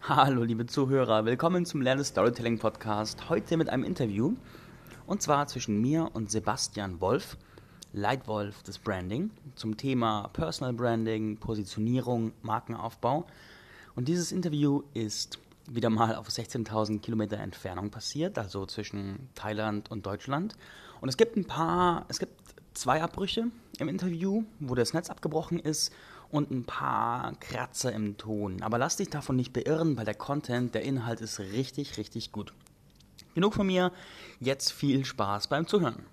Hallo, liebe Zuhörer, willkommen zum Lerne Storytelling Podcast. Heute mit einem Interview und zwar zwischen mir und Sebastian Wolf, Leitwolf des Branding, zum Thema Personal Branding, Positionierung, Markenaufbau. Und dieses Interview ist wieder mal auf 16.000 Kilometer Entfernung passiert, also zwischen Thailand und Deutschland. Und es gibt ein paar, es gibt zwei Abbrüche im Interview, wo das Netz abgebrochen ist und ein paar Kratzer im Ton. Aber lass dich davon nicht beirren, weil der Content, der Inhalt ist richtig, richtig gut. Genug von mir, jetzt viel Spaß beim Zuhören.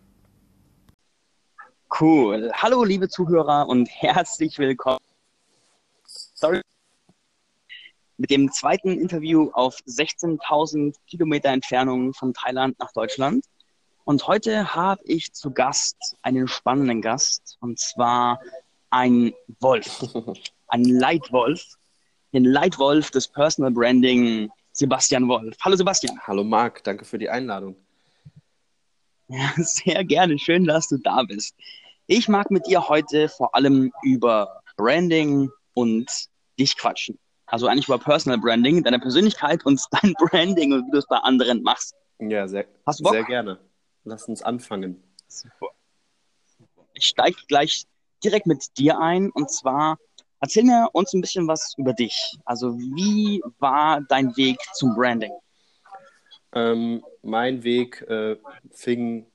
Cool. Hallo, liebe Zuhörer und herzlich willkommen. Sorry. Mit dem zweiten Interview auf 16.000 Kilometer Entfernung von Thailand nach Deutschland. Und heute habe ich zu Gast einen spannenden Gast, und zwar ein Wolf, ein Leitwolf, den Leitwolf des Personal Branding, Sebastian Wolf. Hallo Sebastian. Hallo Marc, danke für die Einladung. Ja, sehr gerne, schön, dass du da bist. Ich mag mit dir heute vor allem über Branding und dich quatschen. Also eigentlich über Personal Branding, deine Persönlichkeit und dein Branding und wie du es bei anderen machst. Ja, sehr, Hast du Bock? sehr gerne. Lass uns anfangen. Super. Ich steige gleich direkt mit dir ein und zwar erzähl mir uns ein bisschen was über dich. Also wie war dein Weg zum Branding? Ähm, mein Weg äh, fing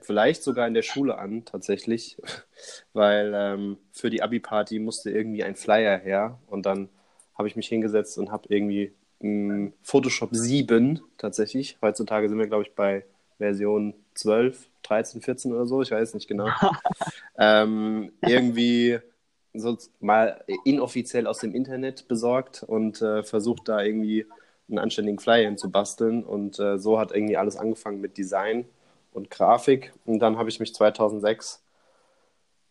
vielleicht sogar in der Schule an, tatsächlich, weil ähm, für die Abi-Party musste irgendwie ein Flyer her und dann habe ich mich hingesetzt und habe irgendwie mh, Photoshop 7 tatsächlich. Heutzutage sind wir, glaube ich, bei Version 12, 13, 14 oder so, ich weiß nicht genau. ähm, irgendwie so mal inoffiziell aus dem Internet besorgt und äh, versucht da irgendwie einen anständigen Flyer zu basteln. Und äh, so hat irgendwie alles angefangen mit Design und Grafik. Und dann habe ich mich 2006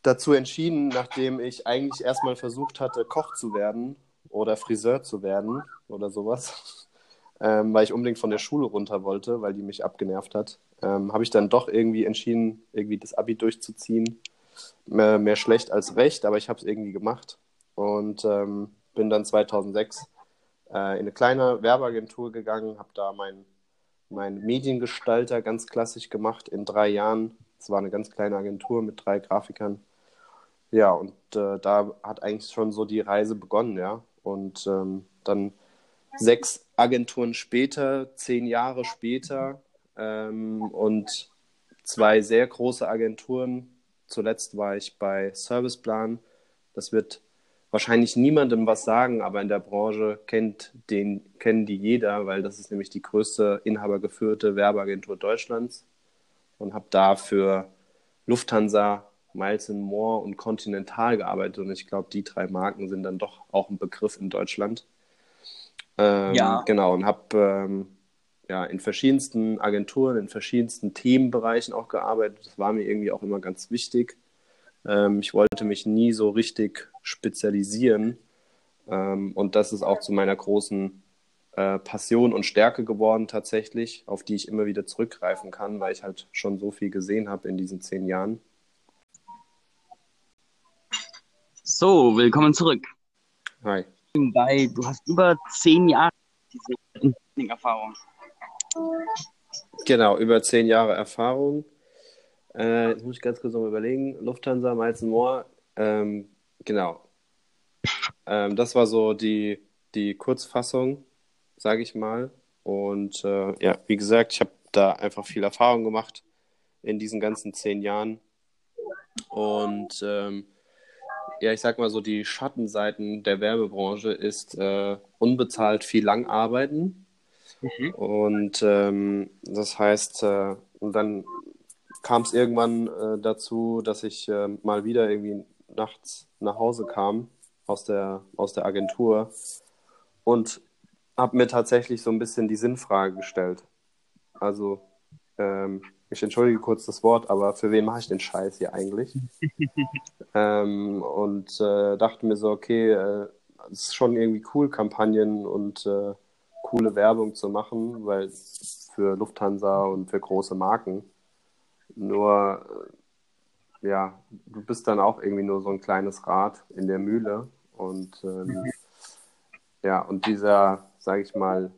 dazu entschieden, nachdem ich eigentlich erstmal versucht hatte, Koch zu werden oder Friseur zu werden oder sowas, ähm, weil ich unbedingt von der Schule runter wollte, weil die mich abgenervt hat ähm, habe ich dann doch irgendwie entschieden, irgendwie das Abi durchzuziehen. Mehr, mehr schlecht als recht, aber ich habe es irgendwie gemacht und ähm, bin dann 2006 äh, in eine kleine Werbeagentur gegangen, habe da meinen mein Mediengestalter ganz klassisch gemacht in drei Jahren. Es war eine ganz kleine Agentur mit drei Grafikern. Ja, und äh, da hat eigentlich schon so die Reise begonnen, ja. Und ähm, dann sechs Agenturen später, zehn Jahre später, ähm, und zwei sehr große Agenturen. Zuletzt war ich bei Serviceplan. Das wird wahrscheinlich niemandem was sagen, aber in der Branche kennt den, kennen die jeder, weil das ist nämlich die größte inhabergeführte Werbeagentur Deutschlands und habe da für Lufthansa, Miles More und Continental gearbeitet und ich glaube, die drei Marken sind dann doch auch ein Begriff in Deutschland. Ähm, ja. Genau, und habe ähm, ja, in verschiedensten Agenturen, in verschiedensten Themenbereichen auch gearbeitet. Das war mir irgendwie auch immer ganz wichtig. Ähm, ich wollte mich nie so richtig spezialisieren. Ähm, und das ist auch zu meiner großen äh, Passion und Stärke geworden tatsächlich, auf die ich immer wieder zurückgreifen kann, weil ich halt schon so viel gesehen habe in diesen zehn Jahren. So, willkommen zurück. Hi. Du hast über zehn Jahre diese Erfahrung. Genau, über zehn Jahre Erfahrung. Äh, jetzt muss ich ganz kurz noch überlegen. Lufthansa, Miles Moore, ähm, genau. Ähm, das war so die, die Kurzfassung, sage ich mal. Und äh, ja, wie gesagt, ich habe da einfach viel Erfahrung gemacht in diesen ganzen zehn Jahren. Und ähm, ja, ich sag mal so, die Schattenseiten der Werbebranche ist äh, unbezahlt viel lang arbeiten Mhm. Und ähm, das heißt, äh, und dann kam es irgendwann äh, dazu, dass ich äh, mal wieder irgendwie nachts nach Hause kam aus der, aus der Agentur und habe mir tatsächlich so ein bisschen die Sinnfrage gestellt. Also, ähm, ich entschuldige kurz das Wort, aber für wen mache ich den Scheiß hier eigentlich? ähm, und äh, dachte mir so, okay, äh, es ist schon irgendwie cool, Kampagnen und äh, coole Werbung zu machen, weil für Lufthansa und für große Marken. Nur, äh, ja, du bist dann auch irgendwie nur so ein kleines Rad in der Mühle. Und ähm, ja, und dieser, sage ich mal,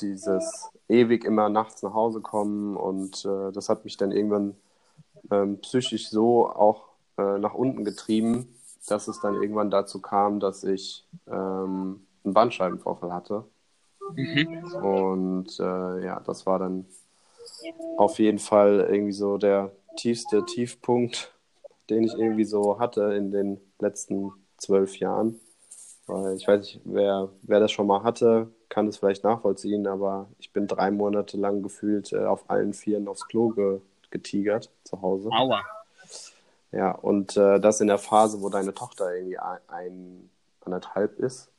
dieses ewig immer nachts nach Hause kommen und äh, das hat mich dann irgendwann ähm, psychisch so auch äh, nach unten getrieben, dass es dann irgendwann dazu kam, dass ich ähm, einen Bandscheibenvorfall hatte. Mhm. Und äh, ja, das war dann auf jeden Fall irgendwie so der tiefste Tiefpunkt, den ich irgendwie so hatte in den letzten zwölf Jahren. Weil ich weiß nicht, wer, wer das schon mal hatte, kann es vielleicht nachvollziehen, aber ich bin drei Monate lang gefühlt äh, auf allen Vieren aufs Klo ge getigert zu Hause. Aua. Ja, und äh, das in der Phase, wo deine Tochter irgendwie ein, ein anderthalb ist.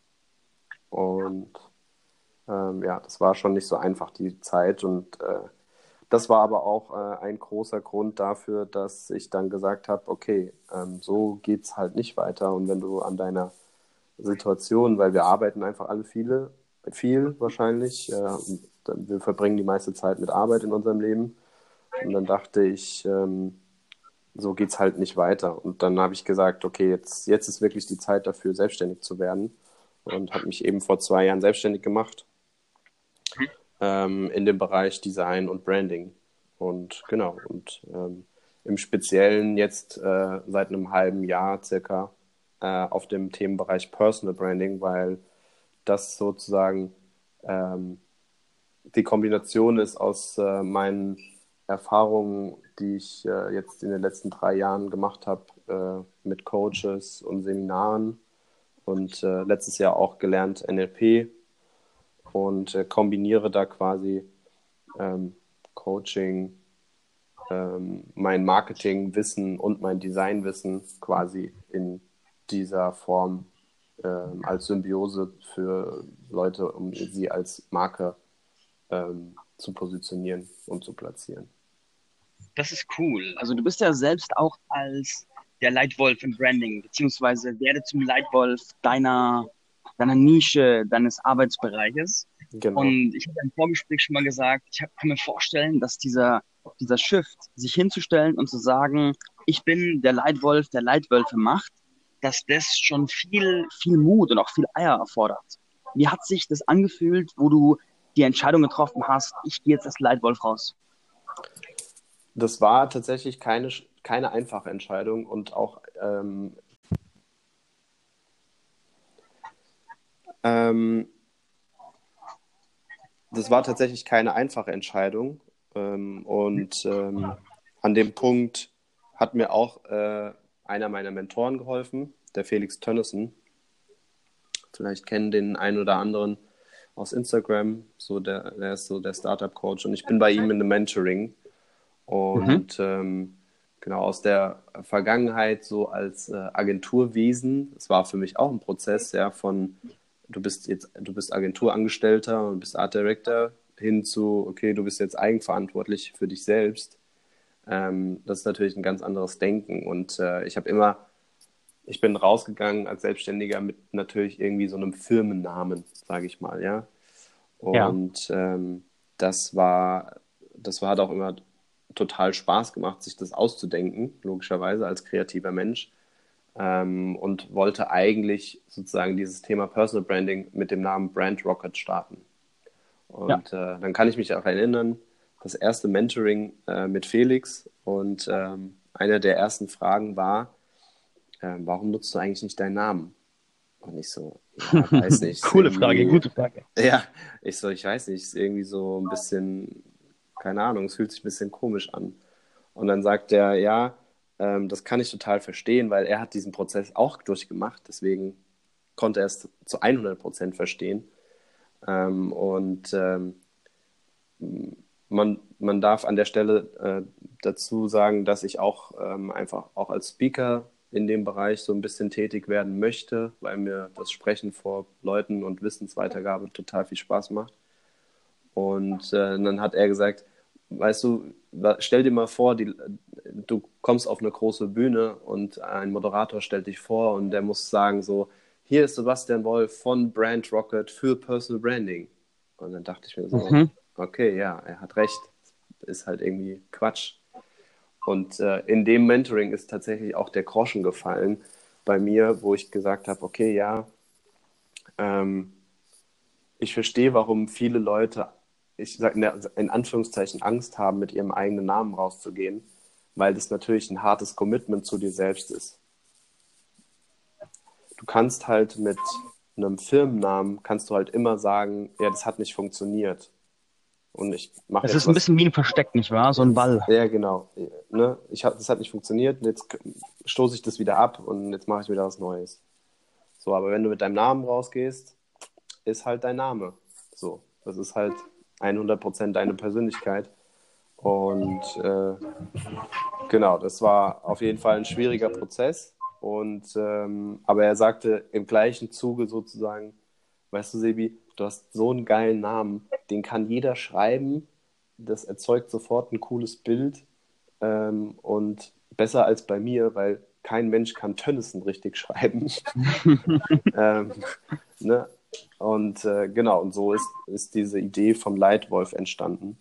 Und ähm, ja, das war schon nicht so einfach, die Zeit. Und äh, das war aber auch äh, ein großer Grund dafür, dass ich dann gesagt habe, okay, ähm, so geht es halt nicht weiter. Und wenn du an deiner Situation, weil wir arbeiten einfach alle viele, viel wahrscheinlich, wir verbringen die meiste Zeit mit Arbeit in unserem Leben. Und dann dachte ich, ähm, so es halt nicht weiter. Und dann habe ich gesagt, okay, jetzt, jetzt ist wirklich die Zeit dafür, selbstständig zu werden. Und habe mich eben vor zwei Jahren selbstständig gemacht ähm, in dem Bereich Design und Branding. Und genau, und ähm, im Speziellen jetzt äh, seit einem halben Jahr circa äh, auf dem Themenbereich Personal Branding, weil das sozusagen ähm, die Kombination ist aus äh, meinen Erfahrungen, die ich äh, jetzt in den letzten drei Jahren gemacht habe äh, mit Coaches und Seminaren und äh, letztes Jahr auch gelernt NLP und äh, kombiniere da quasi ähm, Coaching, ähm, mein Marketingwissen und mein Designwissen quasi in dieser Form ähm, als Symbiose für Leute, um sie als Marke ähm, zu positionieren und zu platzieren. Das ist cool. Also du bist ja selbst auch als der Leitwolf im Branding, beziehungsweise werde zum Leitwolf deiner, deiner Nische, deines Arbeitsbereiches. Genau. Und ich habe im Vorgespräch schon mal gesagt, ich kann mir vorstellen, dass dieser, dieser Shift, sich hinzustellen und zu sagen, ich bin der Leitwolf, der Leitwölfe macht, dass das schon viel, viel Mut und auch viel Eier erfordert. Wie hat sich das angefühlt, wo du die Entscheidung getroffen hast, ich gehe jetzt als Leitwolf raus? Das war tatsächlich keine, keine einfache Entscheidung und auch ähm, ähm, das war tatsächlich keine einfache Entscheidung. Ähm, und ähm, an dem Punkt hat mir auch äh, einer meiner Mentoren geholfen, der Felix Tönnissen. Vielleicht kennen den einen oder anderen aus Instagram. So der, der ist so der Startup-Coach und ich bin bei ihm in einem Mentoring. Und mhm. ähm, genau aus der Vergangenheit so als äh, Agenturwesen, es war für mich auch ein Prozess, ja, von du bist jetzt, du bist Agenturangestellter und bist Art Director hin zu, okay, du bist jetzt eigenverantwortlich für dich selbst. Ähm, das ist natürlich ein ganz anderes Denken. Und äh, ich habe immer, ich bin rausgegangen als Selbstständiger mit natürlich irgendwie so einem Firmennamen, sage ich mal, ja. Und ja. Ähm, das war, das war auch immer total Spaß gemacht, sich das auszudenken, logischerweise als kreativer Mensch. Ähm, und wollte eigentlich sozusagen dieses Thema Personal Branding mit dem Namen Brand Rocket starten. Und ja. äh, dann kann ich mich auch erinnern, das erste Mentoring äh, mit Felix und ähm, eine der ersten Fragen war, äh, warum nutzt du eigentlich nicht deinen Namen? Und ich so, ja, weiß nicht. Coole Frage, gute Frage. Ja, ich so, ich weiß nicht, ist irgendwie so ein bisschen keine Ahnung, es fühlt sich ein bisschen komisch an. Und dann sagt er, ja, ähm, das kann ich total verstehen, weil er hat diesen Prozess auch durchgemacht, deswegen konnte er es zu 100 Prozent verstehen. Ähm, und ähm, man, man darf an der Stelle äh, dazu sagen, dass ich auch ähm, einfach auch als Speaker in dem Bereich so ein bisschen tätig werden möchte, weil mir das Sprechen vor Leuten und Wissensweitergabe total viel Spaß macht. Und äh, dann hat er gesagt, weißt du, stell dir mal vor, die, du kommst auf eine große Bühne und ein Moderator stellt dich vor und der muss sagen so, hier ist Sebastian Wolf von Brand Rocket für Personal Branding. Und dann dachte ich mir so, mhm. Okay, ja, er hat recht. Ist halt irgendwie Quatsch. Und äh, in dem Mentoring ist tatsächlich auch der Groschen gefallen bei mir, wo ich gesagt habe, okay, ja, ähm, ich verstehe, warum viele Leute, ich sage in, in Anführungszeichen, Angst haben, mit ihrem eigenen Namen rauszugehen, weil das natürlich ein hartes Commitment zu dir selbst ist. Du kannst halt mit einem Firmennamen, kannst du halt immer sagen, ja, das hat nicht funktioniert. Und ich mache Das ist ein bisschen wie ein Versteck, nicht wahr? So ein Ball. Ja, genau. Ne? Ich hab, das hat nicht funktioniert, jetzt stoße ich das wieder ab und jetzt mache ich wieder was Neues. So, aber wenn du mit deinem Namen rausgehst, ist halt dein Name. So, das ist halt 100% deine Persönlichkeit. Und äh, genau, das war auf jeden Fall ein schwieriger Prozess. Und ähm, aber er sagte im gleichen Zuge sozusagen, weißt du, Sebi, du hast so einen geilen Namen, den kann jeder schreiben. Das erzeugt sofort ein cooles Bild ähm, und besser als bei mir, weil kein Mensch kann Tönnissen richtig schreiben. ähm, ne? Und äh, genau, und so ist, ist diese Idee vom Leitwolf entstanden.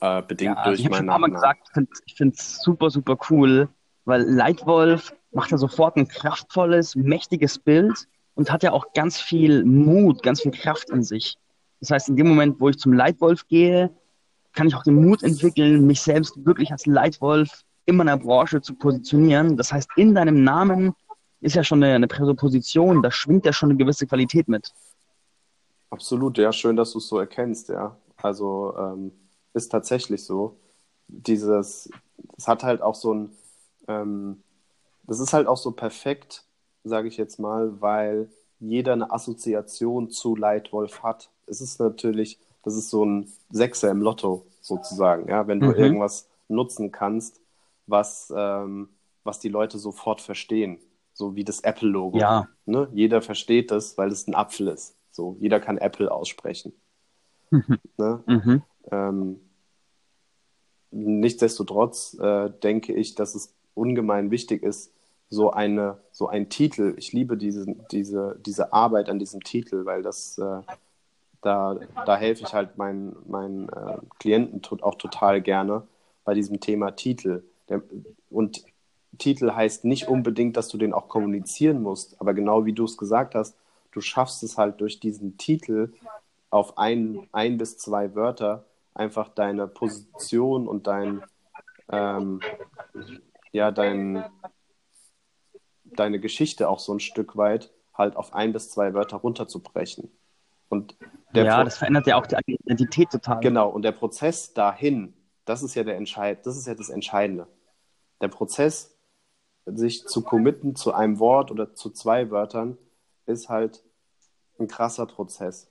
Äh, bedingt ja, durch ich meinen Namen. gesagt, ich finde es super, super cool, weil Leitwolf macht ja sofort ein kraftvolles, mächtiges Bild und hat ja auch ganz viel Mut, ganz viel Kraft in sich. Das heißt, in dem Moment, wo ich zum Leitwolf gehe, kann ich auch den Mut entwickeln, mich selbst wirklich als Leitwolf in meiner Branche zu positionieren. Das heißt, in deinem Namen ist ja schon eine, Präsupposition, da schwingt ja schon eine gewisse Qualität mit. Absolut, ja, schön, dass du es so erkennst, ja. Also ähm, ist tatsächlich so. Dieses, es hat halt auch so ein, ähm, das ist halt auch so perfekt, sage ich jetzt mal, weil jeder eine Assoziation zu Leitwolf hat. Es ist natürlich, das ist so ein Sechser im Lotto sozusagen, ja, wenn du mhm. irgendwas nutzen kannst, was, ähm, was die Leute sofort verstehen so wie das Apple-Logo. Ja. Ne? Jeder versteht das, weil es ein Apfel ist. So, jeder kann Apple aussprechen. ne? mhm. ähm, nichtsdestotrotz äh, denke ich, dass es ungemein wichtig ist, so eine, so ein Titel. Ich liebe diese, diese, diese Arbeit an diesem Titel, weil das äh, da, da helfe ich halt meinen, meinen äh, Klienten auch total gerne bei diesem Thema Titel. Der, und Titel heißt nicht unbedingt, dass du den auch kommunizieren musst, aber genau wie du es gesagt hast, du schaffst es halt durch diesen Titel auf ein, ein bis zwei Wörter einfach deine Position und dein, ähm, ja, dein, deine Geschichte auch so ein Stück weit halt auf ein bis zwei Wörter runterzubrechen. Und ja, Pro das verändert ja auch die Identität total. Genau, und der Prozess dahin, das ist ja der Entscheid, das ist ja das Entscheidende. Der Prozess sich zu committen zu einem Wort oder zu zwei Wörtern, ist halt ein krasser Prozess.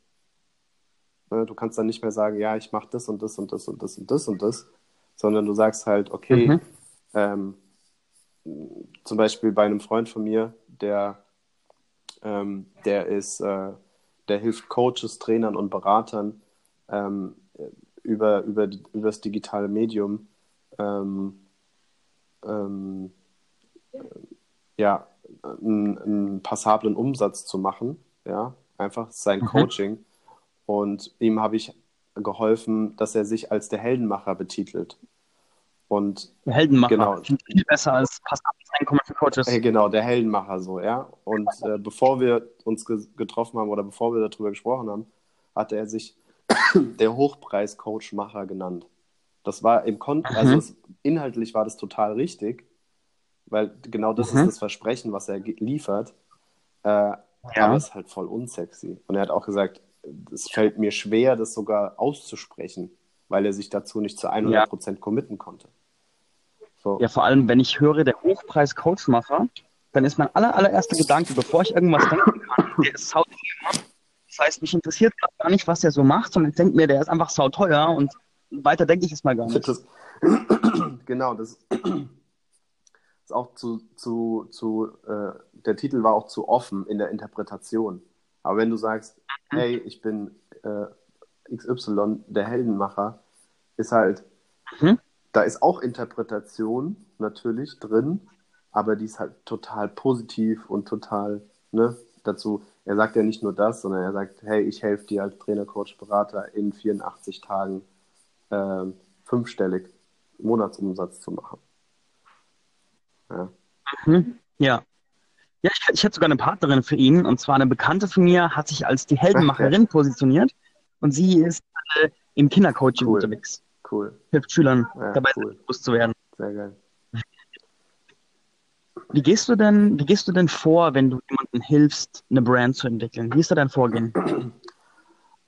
Ne, du kannst dann nicht mehr sagen, ja, ich mache das und das und das und das und das und das, sondern du sagst halt, okay, mhm. ähm, zum Beispiel bei einem Freund von mir, der, ähm, der ist, äh, der hilft Coaches, Trainern und Beratern ähm, über, über, über das digitale Medium ähm, ähm, ja, einen, einen, passablen Umsatz zu machen. Ja, einfach sein mhm. Coaching. Und ihm habe ich geholfen, dass er sich als der Heldenmacher betitelt. Und Heldenmacher genau, viel besser als passables Einkommen für Coaches. Äh, genau, der Heldenmacher so, ja. Und äh, bevor wir uns ge getroffen haben oder bevor wir darüber gesprochen haben, hatte er sich der Hochpreis-Coach-Macher genannt. Das war im Kon mhm. also es, inhaltlich war das total richtig, weil genau das mhm. ist das Versprechen, was er liefert. Äh, ja. Aber es ist halt voll unsexy. Und er hat auch gesagt, es fällt mir schwer, das sogar auszusprechen, weil er sich dazu nicht zu 100% ja. committen konnte. So. Ja, vor allem, wenn ich höre, der Hochpreis-Coachmacher, dann ist mein aller, allererster Gedanke, bevor ich irgendwas denken kann, der ist sauteuer. Das heißt, mich interessiert gar nicht, was der so macht, sondern ich denke mir, der ist einfach sauteuer und weiter denke ich es mal gar nicht. Genau, das ist auch zu, zu, zu äh, der Titel war auch zu offen in der Interpretation. Aber wenn du sagst, hey, ich bin äh, XY, der Heldenmacher, ist halt, mhm. Da ist auch Interpretation natürlich drin, aber die ist halt total positiv und total, ne, dazu, er sagt ja nicht nur das, sondern er sagt, hey, ich helfe dir als Trainer, Coach, Berater in 84 Tagen äh, fünfstellig Monatsumsatz zu machen. Ja. Mhm. ja. Ja, ich, ich hätte sogar eine Partnerin für ihn. Und zwar eine Bekannte von mir hat sich als die Heldenmacherin positioniert. Und sie ist äh, im Kindercoaching cool. unterwegs. Cool. Hilft Schülern ja, dabei, cool. bewusst zu werden. Sehr geil. Wie gehst du denn, wie gehst du denn vor, wenn du jemandem hilfst, eine Brand zu entwickeln? Wie ist da dein Vorgehen?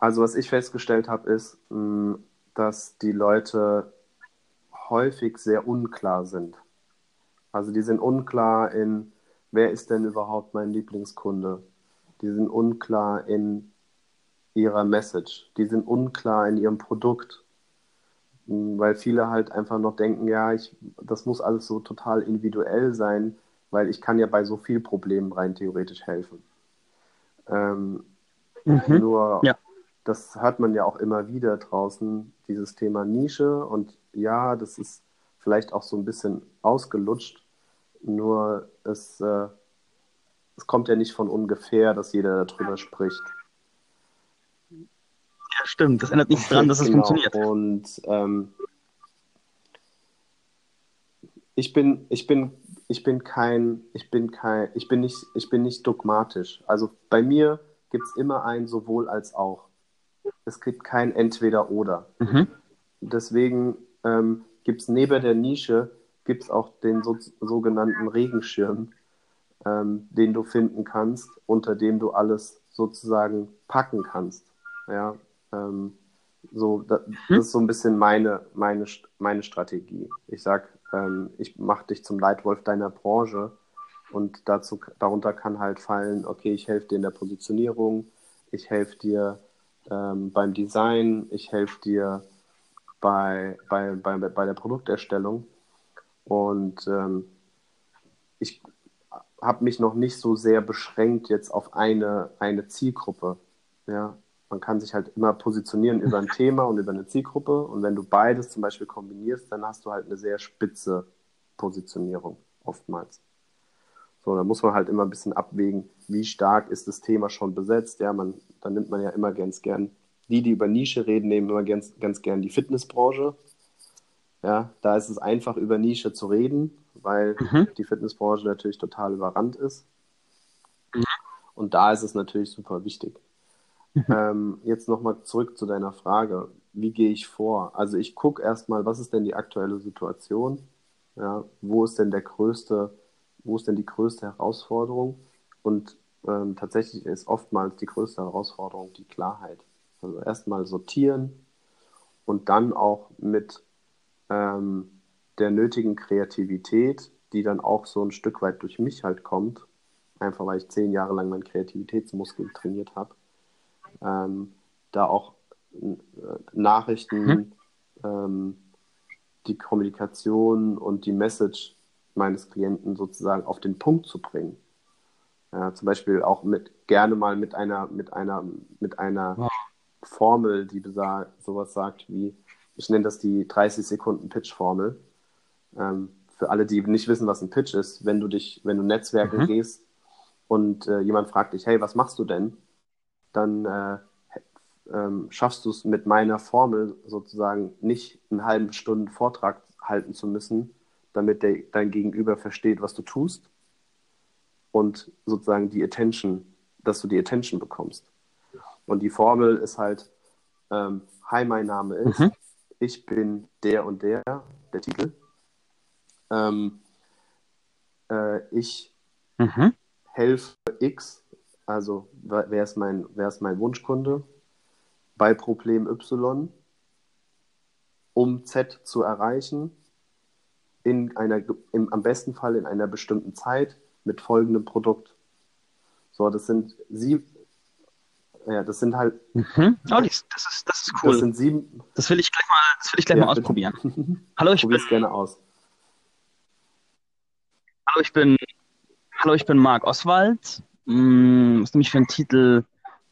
Also was ich festgestellt habe, ist, mm, dass die Leute häufig sehr unklar sind. Also die sind unklar in, wer ist denn überhaupt mein Lieblingskunde? Die sind unklar in ihrer Message. Die sind unklar in ihrem Produkt. Weil viele halt einfach noch denken, ja, ich, das muss alles so total individuell sein weil ich kann ja bei so vielen Problemen rein theoretisch helfen. Ähm, mhm. Nur, ja. das hört man ja auch immer wieder draußen, dieses Thema Nische. Und ja, das ist vielleicht auch so ein bisschen ausgelutscht. Nur es, äh, es kommt ja nicht von ungefähr, dass jeder darüber spricht. Ja, stimmt. Das ändert nichts daran, dass es genau. funktioniert. Und ähm, ich bin, ich bin ich bin kein, ich bin kein, ich bin nicht, ich bin nicht dogmatisch. Also bei mir gibt es immer ein sowohl als auch. Es gibt kein entweder oder. Mhm. Deswegen ähm, gibt es neben der Nische gibt auch den so, sogenannten Regenschirm, ähm, den du finden kannst, unter dem du alles sozusagen packen kannst. Ja, ähm, so, das, mhm. das ist so ein bisschen meine, meine, meine Strategie. Ich sage, ähm, ich mache dich zum Leitwolf deiner Branche und dazu, darunter kann halt fallen, okay, ich helfe dir in der Positionierung, ich helfe dir ähm, beim Design, ich helfe dir bei, bei, bei, bei der Produkterstellung und ähm, ich habe mich noch nicht so sehr beschränkt jetzt auf eine, eine Zielgruppe. Ja, man kann sich halt immer positionieren über ein Thema und über eine Zielgruppe. Und wenn du beides zum Beispiel kombinierst, dann hast du halt eine sehr spitze Positionierung oftmals. So, da muss man halt immer ein bisschen abwägen, wie stark ist das Thema schon besetzt. Ja, man, dann nimmt man ja immer ganz gern, die, die über Nische reden, nehmen immer ganz, ganz gern die Fitnessbranche. Ja, da ist es einfach, über Nische zu reden, weil mhm. die Fitnessbranche natürlich total überrannt ist. Mhm. Und da ist es natürlich super wichtig. Ähm, jetzt nochmal zurück zu deiner Frage. Wie gehe ich vor? Also ich gucke erstmal, was ist denn die aktuelle Situation? Ja, wo ist denn der größte, wo ist denn die größte Herausforderung? Und ähm, tatsächlich ist oftmals die größte Herausforderung die Klarheit. Also erstmal sortieren und dann auch mit ähm, der nötigen Kreativität, die dann auch so ein Stück weit durch mich halt kommt, einfach weil ich zehn Jahre lang meinen Kreativitätsmuskel trainiert habe, ähm, da auch äh, Nachrichten, mhm. ähm, die Kommunikation und die Message meines Klienten sozusagen auf den Punkt zu bringen. Ja, zum Beispiel auch mit gerne mal mit einer mit einer mit einer wow. Formel, die sowas sagt wie ich nenne das die 30 Sekunden Pitch Formel. Ähm, für alle, die nicht wissen, was ein Pitch ist, wenn du dich, wenn du Netzwerke mhm. gehst und äh, jemand fragt dich, hey, was machst du denn? Dann äh, ähm, schaffst du es mit meiner Formel sozusagen nicht einen halben Stunden Vortrag halten zu müssen, damit der, dein Gegenüber versteht, was du tust und sozusagen die Attention, dass du die Attention bekommst. Und die Formel ist halt, ähm, hi, mein Name ist, mhm. ich bin der und der, der Titel. Ähm, äh, ich mhm. helfe X also wer ist mein, wer ist mein Wunschkunde bei Problem Y, um Z zu erreichen, in einer, im, am besten Fall in einer bestimmten Zeit mit folgendem Produkt. So, das sind sieben, ja, das sind halt. Mhm. Oh, das, ist, das ist cool. Das sind sieben. Das will ich gleich mal, das will ich gleich ja, mal ausprobieren. Hallo, ich bin. gerne aus. Hallo, ich bin. Hallo, ich bin Marc Oswald. Hm, was nehme ich für einen Titel?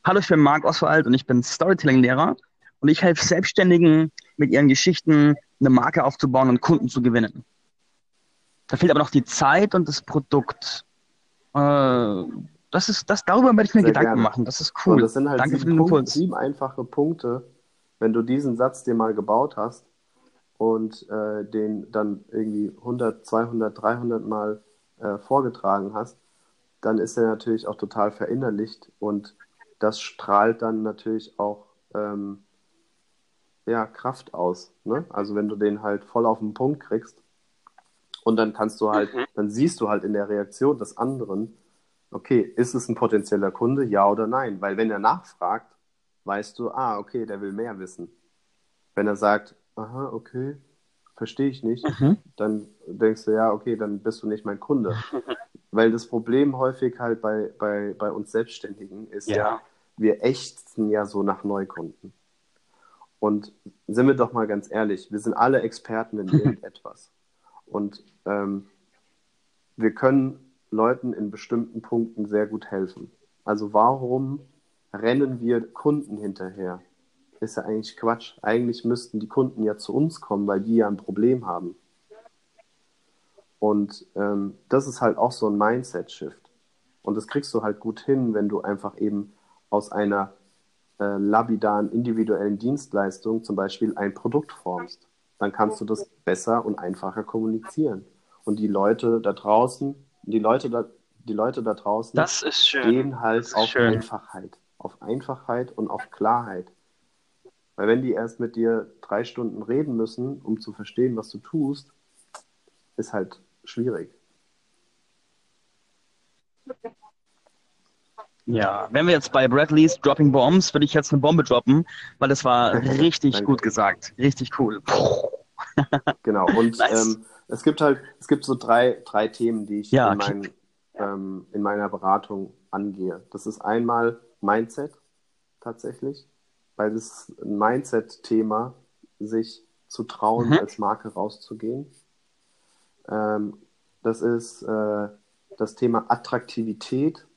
Hallo, ich bin Marc Oswald und ich bin Storytelling-Lehrer und ich helfe Selbstständigen mit ihren Geschichten eine Marke aufzubauen und Kunden zu gewinnen. Da fehlt aber noch die Zeit und das Produkt. Äh, das ist, das, darüber werde ich mir Sehr Gedanken gerne. machen. Das ist cool. Und das sind halt Danke sieben, Punkt, sieben einfache Punkte. Wenn du diesen Satz dir mal gebaut hast und äh, den dann irgendwie 100, 200, 300 Mal äh, vorgetragen hast, dann ist er natürlich auch total verinnerlicht und das strahlt dann natürlich auch ähm, ja, Kraft aus. Ne? Also wenn du den halt voll auf den Punkt kriegst und dann kannst du halt, mhm. dann siehst du halt in der Reaktion des anderen, okay, ist es ein potenzieller Kunde, ja oder nein? Weil wenn er nachfragt, weißt du, ah, okay, der will mehr wissen. Wenn er sagt, aha, okay, verstehe ich nicht, mhm. dann denkst du, ja, okay, dann bist du nicht mein Kunde. Weil das Problem häufig halt bei, bei, bei uns Selbstständigen ist ja. ja, wir ächzen ja so nach Neukunden. Und sind wir doch mal ganz ehrlich, wir sind alle Experten in irgendetwas. Und ähm, wir können Leuten in bestimmten Punkten sehr gut helfen. Also warum rennen wir Kunden hinterher? Ist ja eigentlich Quatsch. Eigentlich müssten die Kunden ja zu uns kommen, weil die ja ein Problem haben. Und ähm, das ist halt auch so ein Mindset-Shift. Und das kriegst du halt gut hin, wenn du einfach eben aus einer äh, labidaren individuellen Dienstleistung zum Beispiel ein Produkt formst. Dann kannst du das besser und einfacher kommunizieren. Und die Leute da draußen, die Leute da, die Leute da draußen gehen halt auf schön. Einfachheit. Auf Einfachheit und auf Klarheit. Weil wenn die erst mit dir drei Stunden reden müssen, um zu verstehen, was du tust, ist halt schwierig. Ja, wenn wir jetzt bei Bradley's Dropping Bombs, würde ich jetzt eine Bombe droppen, weil das war richtig gut gesagt. Richtig cool. genau, und nice. ähm, es gibt halt, es gibt so drei, drei Themen, die ich ja, in, mein, ähm, in meiner Beratung angehe. Das ist einmal Mindset tatsächlich, weil das ein Mindset-Thema, sich zu trauen, mhm. als Marke rauszugehen. Ähm, das ist äh, das Thema Attraktivität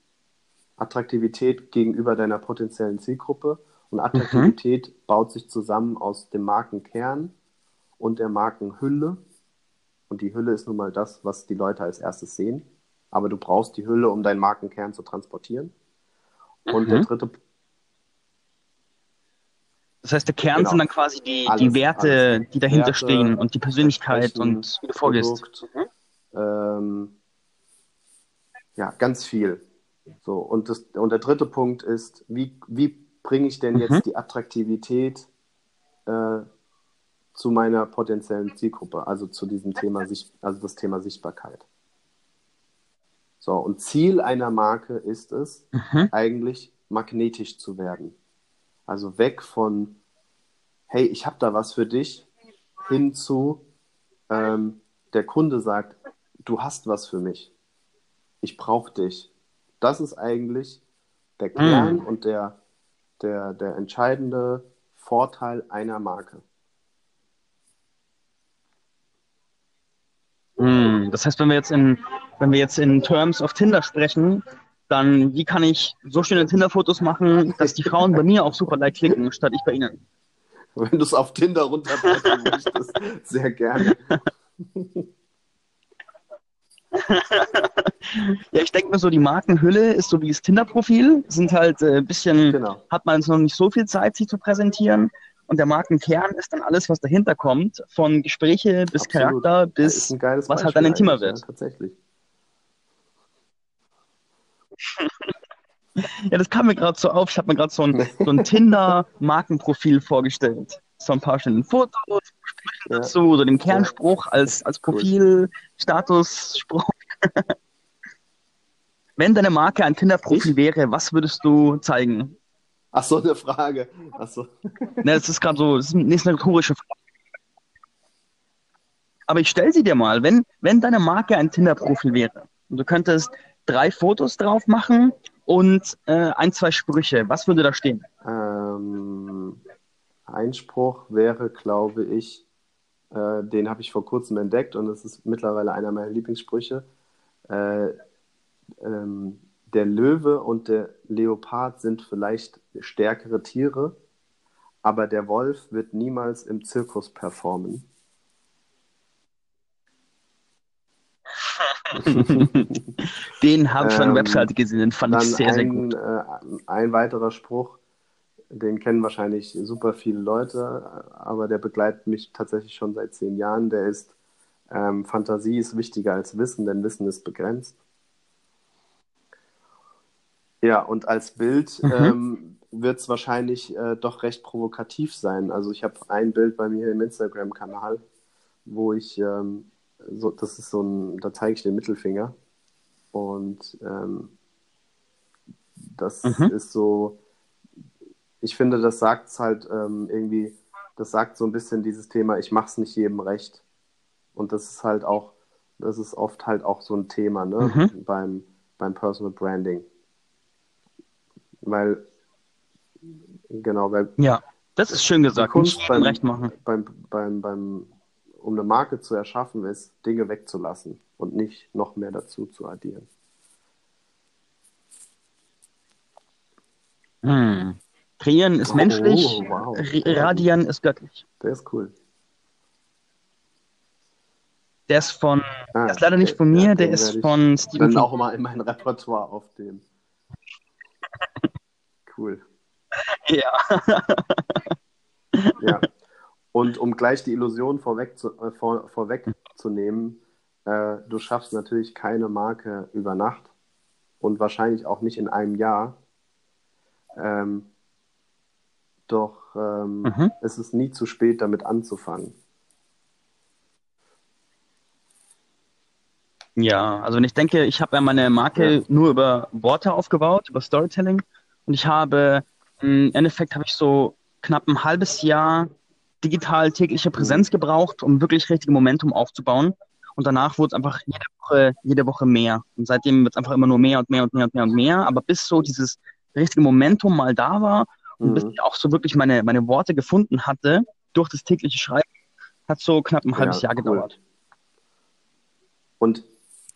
Attraktivität gegenüber deiner potenziellen Zielgruppe. Und mhm. Attraktivität mhm. baut sich zusammen aus dem Markenkern und der Markenhülle. Und die Hülle ist nun mal das, was die Leute als erstes sehen. Aber du brauchst die Hülle, um deinen Markenkern zu transportieren. Und mhm. der dritte das heißt, der Kern genau. sind dann quasi die, alles, die Werte, alles. die dahinter Werte, stehen und die Persönlichkeit und wie du vorgehst. Mhm. Ähm, ja, ganz viel. So, und, das, und der dritte Punkt ist, wie, wie bringe ich denn jetzt mhm. die Attraktivität äh, zu meiner potenziellen Zielgruppe, also zu diesem Thema, also das Thema Sichtbarkeit. So, und Ziel einer Marke ist es, mhm. eigentlich magnetisch zu werden. Also weg von, hey, ich habe da was für dich, hin zu, ähm, der Kunde sagt, du hast was für mich. Ich brauche dich das ist eigentlich der Kern mm. und der, der, der entscheidende Vorteil einer Marke. Mm. Das heißt, wenn wir jetzt in, wenn wir jetzt in Terms of Tinder sprechen, dann wie kann ich so schöne Tinder-Fotos machen, dass die Frauen bei mir auf Sucherlike klicken, statt ich bei ihnen? Wenn du es auf Tinder runterbrechen möchtest, sehr gerne. ja, ich denke mir so, die Markenhülle ist so wie das Tinder-Profil. Sind halt ein äh, bisschen, genau. hat man jetzt noch nicht so viel Zeit, sich zu präsentieren. Und der Markenkern ist dann alles, was dahinter kommt, von Gespräche bis Absolut. Charakter bis was halt dann intimer wird. Ja, tatsächlich. ja, das kam mir gerade so auf. Ich habe mir gerade so ein, so ein Tinder-Markenprofil vorgestellt. So ein paar schöne Fotos, ja. dazu, so den Kernspruch als, als Profil, Statusspruch. Wenn deine Marke ein Tinder-Profil wäre, was würdest du zeigen? Ach so, eine Frage. Ach so. Ne, das ist gerade so, das ist eine rhetorische Frage. Aber ich stelle sie dir mal, wenn, wenn deine Marke ein Tinder-Profil wäre und du könntest drei Fotos drauf machen und äh, ein, zwei Sprüche, was würde da stehen? Ähm, ein Spruch wäre, glaube ich, äh, den habe ich vor kurzem entdeckt und es ist mittlerweile einer meiner Lieblingssprüche. Äh, ähm, der Löwe und der Leopard sind vielleicht stärkere Tiere, aber der Wolf wird niemals im Zirkus performen. den habe ich von der ähm, Webseite gesehen, den fand ich sehr, ein, sehr gut. Äh, ein weiterer Spruch, den kennen wahrscheinlich super viele Leute, aber der begleitet mich tatsächlich schon seit zehn Jahren. Der ist, ähm, Fantasie ist wichtiger als Wissen, denn Wissen ist begrenzt. Ja, und als Bild Mhm. ähm, wird es wahrscheinlich äh, doch recht provokativ sein. Also ich habe ein Bild bei mir im Instagram-Kanal, wo ich, ähm, so, das ist so ein, da zeige ich den Mittelfinger. Und ähm, das Mhm. ist so, ich finde, das sagt halt ähm, irgendwie, das sagt so ein bisschen dieses Thema, ich mach's nicht jedem recht. Und das ist halt auch, das ist oft halt auch so ein Thema, ne, Mhm. beim, beim Personal Branding. Weil, genau, weil Ja, das ist schön gesagt. Kunst beim, recht machen. beim, beim, beim, um eine Marke zu erschaffen, ist, Dinge wegzulassen und nicht noch mehr dazu zu addieren. Hm. Kreieren ist Oh, menschlich, wow. ra- radieren ist göttlich. Der ist cool. Der ist von, Ah, der ist leider nicht okay. von mir, Ja, der den ist werde ich von Stephen Dann auch mal in mein Repertoire aufnehmen. Cool. Ja. Ja. Und um gleich die Illusion vorweg zu, äh, vor, vorwegzunehmen, äh, du schaffst natürlich keine Marke über Nacht und wahrscheinlich auch nicht in einem Jahr. Ähm, doch ähm, Mhm. es ist nie zu spät, damit anzufangen. Ja, also ich denke, ich habe ja meine Marke Ja. nur über Worte aufgebaut, über Storytelling. Und ich habe, im Endeffekt habe ich so knapp ein halbes Jahr digital tägliche Präsenz gebraucht, um wirklich richtige Momentum aufzubauen. Und danach wurde es einfach jede Woche, jede Woche mehr. Und seitdem wird es einfach immer nur mehr und mehr und mehr und mehr und mehr. Aber bis so dieses richtige Momentum mal da war und bis Mhm. ich auch so wirklich meine, meine Worte gefunden hatte durch das tägliche Schreiben, hat so knapp ein halbes Ja, Jahr cool. gedauert. Und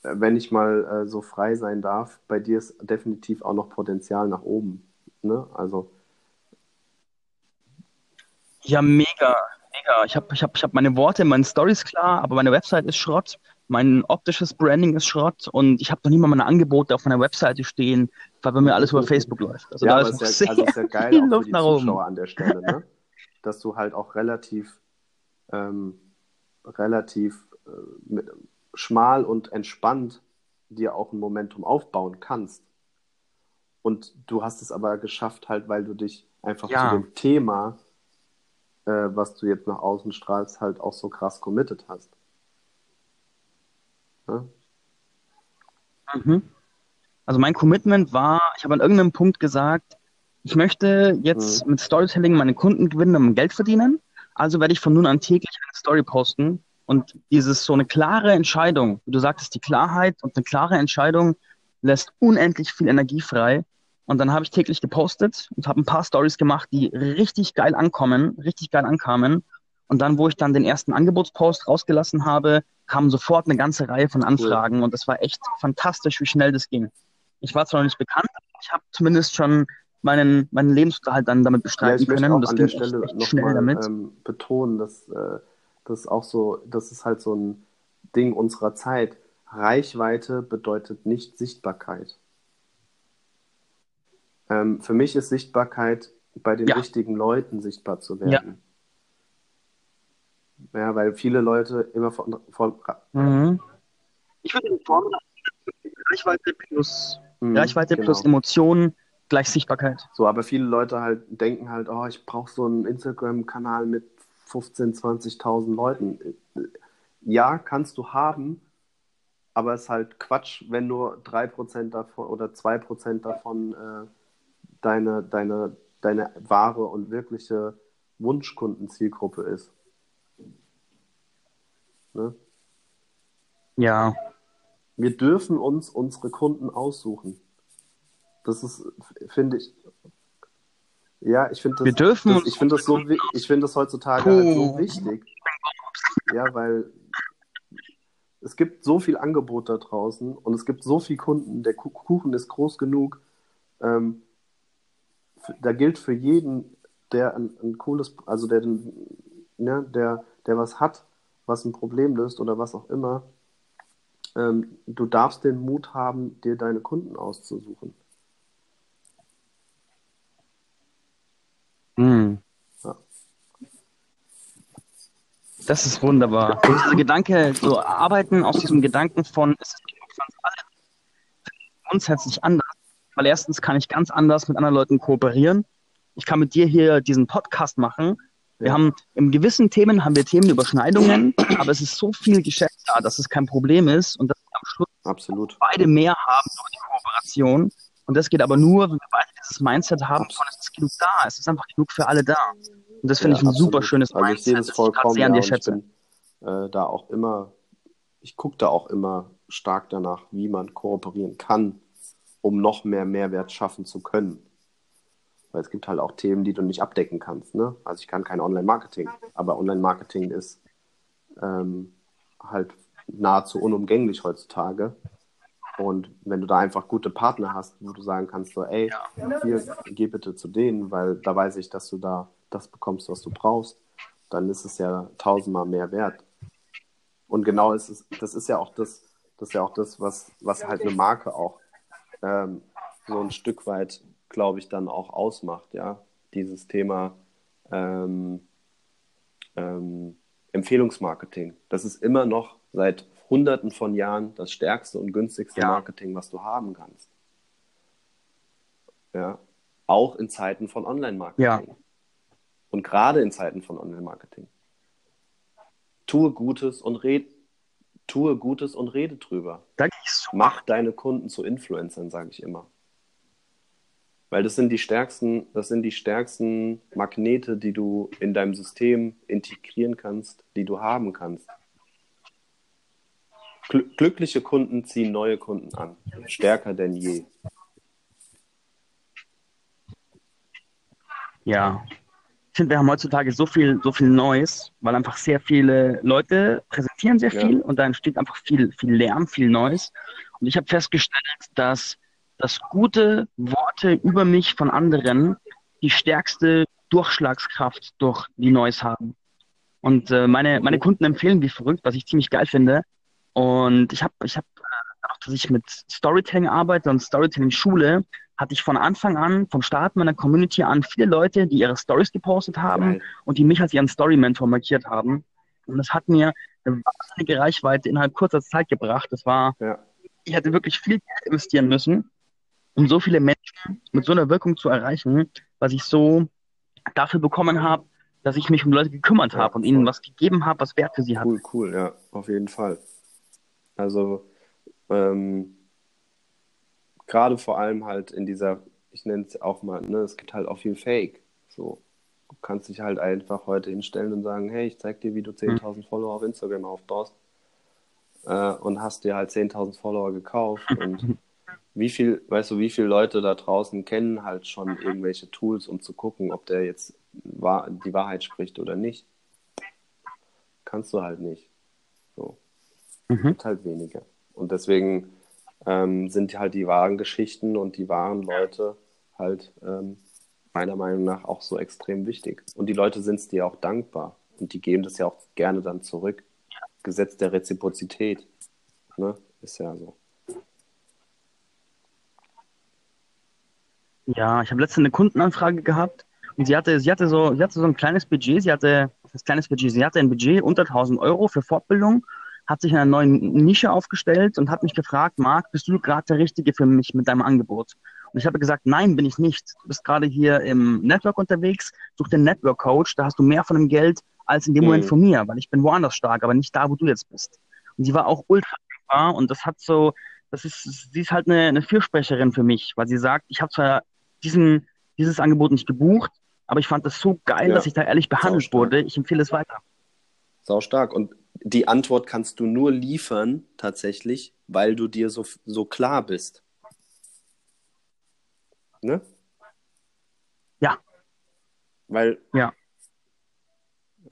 äh, wenn ich mal äh, so frei sein darf, bei dir ist definitiv auch noch Potenzial nach oben. Ne? Also, Ja, mega, mega. Ich habe ich hab, ich hab meine Worte, meine Stories klar, aber meine Website ist Schrott. Mein optisches Branding ist Schrott und ich habe noch nicht mal meine Angebote auf meiner Webseite stehen, weil bei mir alles über Facebook läuft. Also ja, da ist es noch ist ja, also sehr ist ja geil viel Luft nach oben. An der Stelle, ne? dass du halt auch relativ, ähm, relativ äh, mit, schmal und entspannt dir auch ein Momentum aufbauen kannst. Und du hast es aber geschafft, halt, weil du dich einfach Ja. zu dem Thema, äh, was du jetzt nach außen strahlst, halt auch so krass committed hast. Ne? Mhm. Also mein Commitment war, ich habe an irgendeinem Punkt gesagt, ich möchte jetzt Mhm. mit Storytelling meine Kunden gewinnen und Geld verdienen. Also werde ich von nun an täglich eine Story posten. Und dieses so eine klare Entscheidung, wie du sagtest, die Klarheit und eine klare Entscheidung lässt unendlich viel Energie frei. Und dann habe ich täglich gepostet und habe ein paar Stories gemacht, die richtig geil ankommen, richtig geil ankamen. Und dann, wo ich dann den ersten Angebotspost rausgelassen habe, kam sofort eine ganze Reihe von Anfragen und das war echt fantastisch, wie schnell das ging. Ich war zwar noch nicht bekannt, aber ich habe zumindest schon meinen, meinen Lebensunterhalt dann damit Ja, bestreiten ich möchte können und das an ging der Stelle echt, echt schnell nochmal damit. ähm, betonen, dass äh, das auch so, das ist halt so ein Ding unserer Zeit. Reichweite bedeutet nicht Sichtbarkeit. Ähm, für mich ist Sichtbarkeit, bei den Ja. richtigen Leuten sichtbar zu Ja. werden. Ja, weil viele Leute immer von, von Mhm. Ich würde die Formel Reichweite plus, Mhm, Reichweite plus genau. Emotionen gleich Sichtbarkeit. So, aber viele Leute halt denken halt, oh, ich brauche so einen Instagram-Kanal mit 15.000, 20.000 Leuten. Ja, kannst du haben, aber es ist halt Quatsch, wenn nur 3% davon oder 2% davon äh, deine, deine, deine wahre und wirkliche Wunschkundenzielgruppe ist. Ne? Ja, Wir dürfen uns unsere Kunden aussuchen. Das ist, finde ich, ja, ich finde das, Wir dürfen das, ich finde das so, ich finde das heutzutage halt so wichtig. Ja, weil es gibt so viel Angebot da draußen und es gibt so viel Kunden. Der Ku- Kuchen ist groß genug. Ähm, da gilt für jeden, der ein, ein cooles, also der, ne, der, der was hat, was ein Problem löst oder was auch immer, ähm, du darfst den Mut haben, dir deine Kunden auszusuchen. Hm. Ja. Das ist wunderbar. Und dieser Gedanke, so arbeiten aus diesem Gedanken von, es ist uns grundsätzlich anders. Weil erstens kann ich ganz anders mit anderen Leuten kooperieren. Ich kann mit dir hier diesen Podcast machen. Wir ja. haben in gewissen Themen haben wir Themenüberschneidungen, aber es ist so viel Geschäft da, dass es kein Problem ist und dass wir am Schluss Absolut. beide mehr haben durch die Kooperation. Und das geht aber nur, wenn wir beide dieses Mindset haben, von es ist genug da, es ist einfach genug für alle da. Und das finde ja, ich ein absolut. super schönes also Mindset, ich sehe das vollkommen, sehr an dir schätze. Ich bin äh, da auch immer, ich gucke da auch immer stark danach, wie man kooperieren kann, um noch mehr Mehrwert schaffen zu können. Weil es gibt halt auch Themen, die du nicht abdecken kannst. Ne? Also ich kann kein Online-Marketing, aber Online-Marketing ist ähm, halt nahezu unumgänglich heutzutage. Und wenn du da einfach gute Partner hast, wo du sagen kannst, so, ey, hier, geh bitte zu denen, weil da weiß ich, dass du da das bekommst, was du brauchst, dann ist es ja tausendmal mehr wert. Und genau ist es, das ist ja auch das, das ist ja auch das, was, was halt eine Marke auch ähm, so ein Stück weit, glaube ich, dann auch ausmacht, ja. Dieses Thema ähm, ähm, Empfehlungsmarketing. Das ist immer noch seit hunderten von Jahren das stärkste und günstigste ja. Marketing, was du haben kannst. Ja. Auch in Zeiten von Online-Marketing. Ja. Und gerade in Zeiten von Online-Marketing. Tue Gutes und red, tue Gutes und rede drüber. Mach deine Kunden zu Influencern, sage ich immer. Weil das sind die stärksten, das sind die stärksten Magnete, die du in deinem System integrieren kannst, die du haben kannst. Glückliche Kunden ziehen neue Kunden an, stärker denn je. Ja, ich finde, wir haben heutzutage so viel, so viel Neues, weil einfach sehr viele Leute präsentieren sehr viel ja. und da entsteht einfach viel, viel Lärm, viel Neues. Und ich habe festgestellt, dass, dass gute Worte über mich von anderen die stärkste Durchschlagskraft durch die Neues haben. Und äh, meine, meine Kunden empfehlen wie verrückt, was ich ziemlich geil finde. Und ich habe, ich habe, äh, dass ich mit Storytelling arbeite und Storytelling-Schule, hatte ich von Anfang an, vom Start meiner Community an, viele Leute, die ihre Stories gepostet haben Geil. und die mich als ihren Story-Mentor markiert haben. Und das hat mir eine wahnsinnige Reichweite innerhalb kurzer Zeit gebracht. Das war, ja. ich hätte wirklich viel Geld investieren müssen, um so viele Menschen mit so einer Wirkung zu erreichen, was ich so dafür bekommen habe, dass ich mich um Leute gekümmert ja, habe und ihnen was gegeben habe, was Wert für sie hat. Cool, cool, ja, auf jeden Fall. Also, ähm, gerade vor allem halt in dieser, ich nenne es auch mal, ne, es gibt halt auch viel Fake. So, du kannst dich halt einfach heute hinstellen und sagen, hey, ich zeig dir, wie du 10.000 mhm. Follower auf Instagram aufbaust äh, und hast dir halt 10.000 Follower gekauft und wie viel, weißt du, wie viele Leute da draußen kennen halt schon irgendwelche Tools, um zu gucken, ob der jetzt wahr, die Wahrheit spricht oder nicht. Kannst du halt nicht. So. Mhm. Gibt halt wenige. Und deswegen ähm, sind halt die wahren Geschichten und die wahren Leute halt ähm, meiner Meinung nach auch so extrem wichtig. Und die Leute sind es dir auch dankbar und die geben das ja auch gerne dann zurück. Gesetz der Reziprozität, ne? ist ja so. Ja, ich habe letztens eine Kundenanfrage gehabt und sie hatte, sie hatte so, sie hatte so ein kleines Budget, sie hatte, das kleines Budget, sie hatte ein Budget unter 1000 Euro für Fortbildung hat sich in einer neuen Nische aufgestellt und hat mich gefragt, Marc, bist du gerade der Richtige für mich mit deinem Angebot? Und ich habe gesagt, nein, bin ich nicht. Du bist gerade hier im Network unterwegs, such den Network Coach, da hast du mehr von dem Geld als in dem mhm. Moment von mir, weil ich bin woanders stark, aber nicht da, wo du jetzt bist. Und sie war auch ultra dankbar und das hat so, das ist, sie ist halt eine, eine Fürsprecherin für mich, weil sie sagt, ich habe zwar diesen, dieses Angebot nicht gebucht, aber ich fand das so geil, ja. dass ich da ehrlich behandelt wurde. Ich empfehle es weiter. Sau stark. Und die Antwort kannst du nur liefern, tatsächlich, weil du dir so, so klar bist. Ne? Ja. Weil. Ja.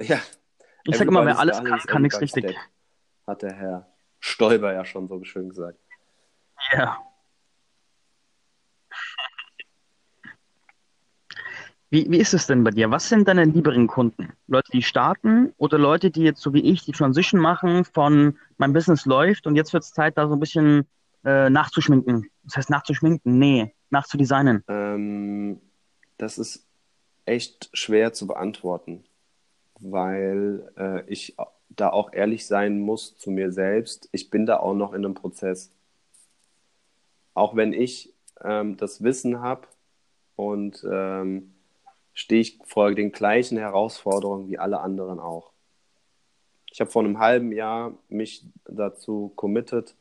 Ja. Ich sage immer, wer alles kann, kann nichts richtig. Hat der Herr Stoiber ja schon so schön gesagt. Ja. Wie, wie ist es denn bei dir? Was sind deine lieberen Kunden? Leute, die starten oder Leute, die jetzt so wie ich die Transition machen von mein Business läuft und jetzt wird es Zeit, da so ein bisschen äh, nachzuschminken. Das heißt nachzuschminken? Nee, nachzudesignen. Ähm, das ist echt schwer zu beantworten, weil äh, ich da auch ehrlich sein muss zu mir selbst. Ich bin da auch noch in einem Prozess. Auch wenn ich ähm, das Wissen habe und ähm, stehe ich vor den gleichen Herausforderungen wie alle anderen auch. Ich habe vor einem halben Jahr mich dazu committed,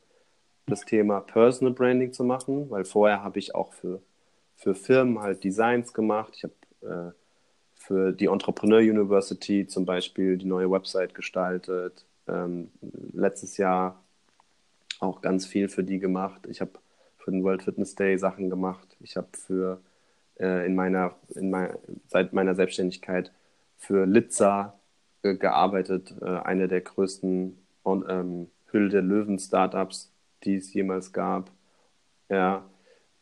das Thema Personal Branding zu machen, weil vorher habe ich auch für, für Firmen halt Designs gemacht. Ich habe äh, für die Entrepreneur University zum Beispiel die neue Website gestaltet. Ähm, letztes Jahr auch ganz viel für die gemacht. Ich habe für den World Fitness Day Sachen gemacht. Ich habe für äh, in meiner, in mein, seit meiner Selbstständigkeit für Litza äh, gearbeitet, äh, eine der größten ähm, Hülle der Löwen Startups, die es jemals gab. Ja.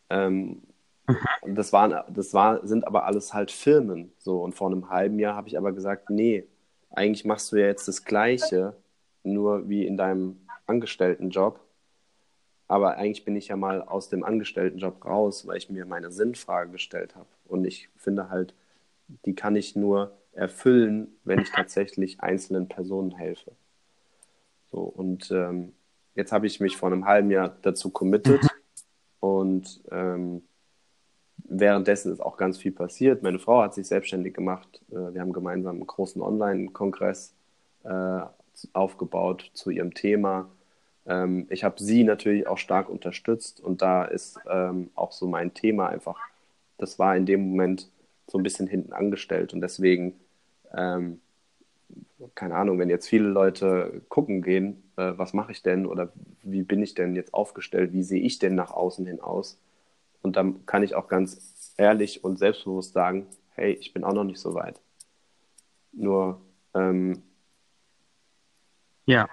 Ähm, mhm. das waren, das war, sind aber alles halt Firmen. So, und vor einem halben Jahr habe ich aber gesagt, nee, eigentlich machst du ja jetzt das Gleiche, nur wie in deinem Angestelltenjob. Aber eigentlich bin ich ja mal aus dem Angestelltenjob raus, weil ich mir meine Sinnfrage gestellt habe. Und ich finde halt, die kann ich nur erfüllen, wenn ich tatsächlich einzelnen Personen helfe. So, und ähm, jetzt habe ich mich vor einem halben Jahr dazu committed und ähm, währenddessen ist auch ganz viel passiert. Meine Frau hat sich selbstständig gemacht. Äh, wir haben gemeinsam einen großen Online-Kongress äh, aufgebaut zu ihrem Thema. Ähm, ich habe sie natürlich auch stark unterstützt und da ist ähm, auch so mein Thema einfach, das war in dem Moment so ein bisschen hinten angestellt und deswegen, ähm, keine Ahnung, wenn jetzt viele Leute gucken gehen, äh, was mache ich denn oder wie bin ich denn jetzt aufgestellt, wie sehe ich denn nach außen hin aus? Und dann kann ich auch ganz ehrlich und selbstbewusst sagen, hey, ich bin auch noch nicht so weit. Nur, ähm, ja,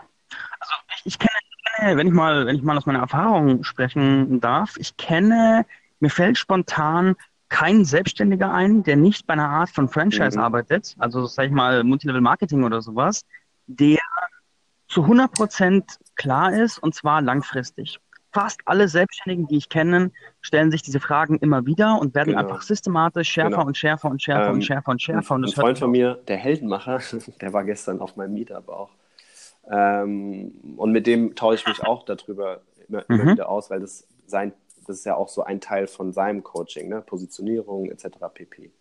also ich, ich kenne wenn ich mal, wenn ich mal aus meiner Erfahrung sprechen darf, ich kenne, mir fällt spontan kein Selbstständiger ein, der nicht bei einer Art von Franchise mhm. arbeitet, also sag ich mal Multilevel Marketing oder sowas, der zu 100 Prozent klar ist und zwar langfristig. Fast alle Selbstständigen, die ich kenne, stellen sich diese Fragen immer wieder und werden genau. einfach systematisch schärfer genau. und schärfer und schärfer ähm, und schärfer und schärfer. Und ein Freund von mir, der Heldenmacher, der war gestern auf meinem Meetup auch. Ähm, und mit dem tausche ich mich auch darüber immer, immer mhm. wieder aus, weil das sein, das ist ja auch so ein Teil von seinem Coaching, ne? Positionierung etc. pp.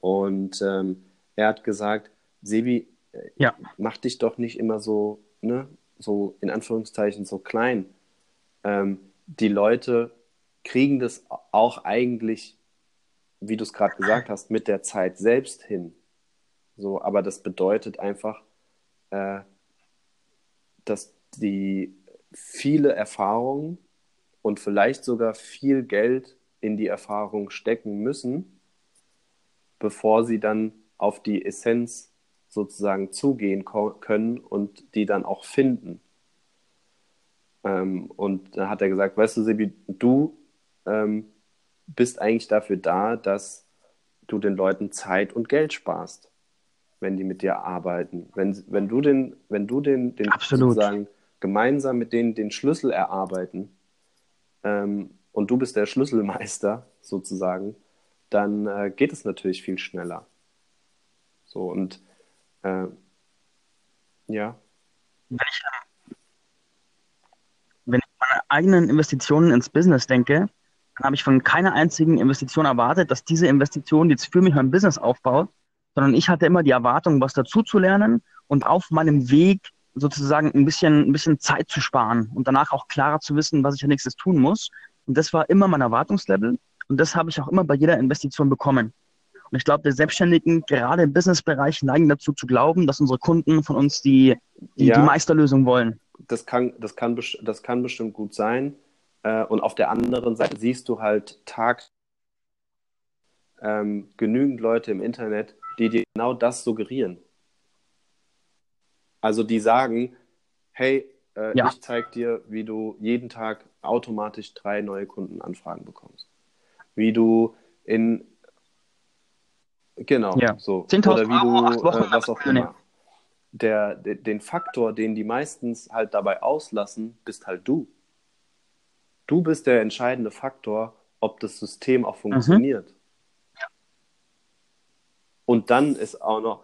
Und ähm, er hat gesagt, Sebi, äh, ja. mach dich doch nicht immer so, ne, so in Anführungszeichen so klein. Ähm, die Leute kriegen das auch eigentlich, wie du es gerade gesagt hast, mit der Zeit selbst hin. So, aber das bedeutet einfach, äh, dass die viele Erfahrungen und vielleicht sogar viel Geld in die Erfahrung stecken müssen, bevor sie dann auf die Essenz sozusagen zugehen können und die dann auch finden. Ähm, und da hat er gesagt, weißt du, Sebi, du ähm, bist eigentlich dafür da, dass du den Leuten Zeit und Geld sparst wenn die mit dir arbeiten. Wenn, wenn du den, wenn du den, den sozusagen gemeinsam mit denen den Schlüssel erarbeiten ähm, und du bist der Schlüsselmeister sozusagen, dann äh, geht es natürlich viel schneller. So und äh, ja. Wenn ich, wenn ich meine eigenen Investitionen ins Business denke, dann habe ich von keiner einzigen Investition erwartet, dass diese Investition, die jetzt für mich mein Business aufbaut, sondern ich hatte immer die Erwartung, was dazu zu lernen und auf meinem Weg sozusagen ein bisschen, ein bisschen Zeit zu sparen und danach auch klarer zu wissen, was ich als nächstes tun muss. Und das war immer mein Erwartungslevel und das habe ich auch immer bei jeder Investition bekommen. Und ich glaube, der Selbstständigen, gerade im Businessbereich, neigen dazu zu glauben, dass unsere Kunden von uns die, die, ja, die Meisterlösung wollen. Das kann, das, kann, das kann bestimmt gut sein. Äh, und auf der anderen Seite siehst du halt Tag ähm, genügend Leute im Internet, die dir genau das suggerieren. Also die sagen, hey, äh, ja. ich zeige dir, wie du jeden Tag automatisch drei neue Kundenanfragen bekommst. Wie du in genau ja. so oder wie du äh, was auch immer. Der, der, den Faktor, den die meistens halt dabei auslassen, bist halt du. Du bist der entscheidende Faktor, ob das System auch mhm. funktioniert. Mhm. Und dann ist auch noch,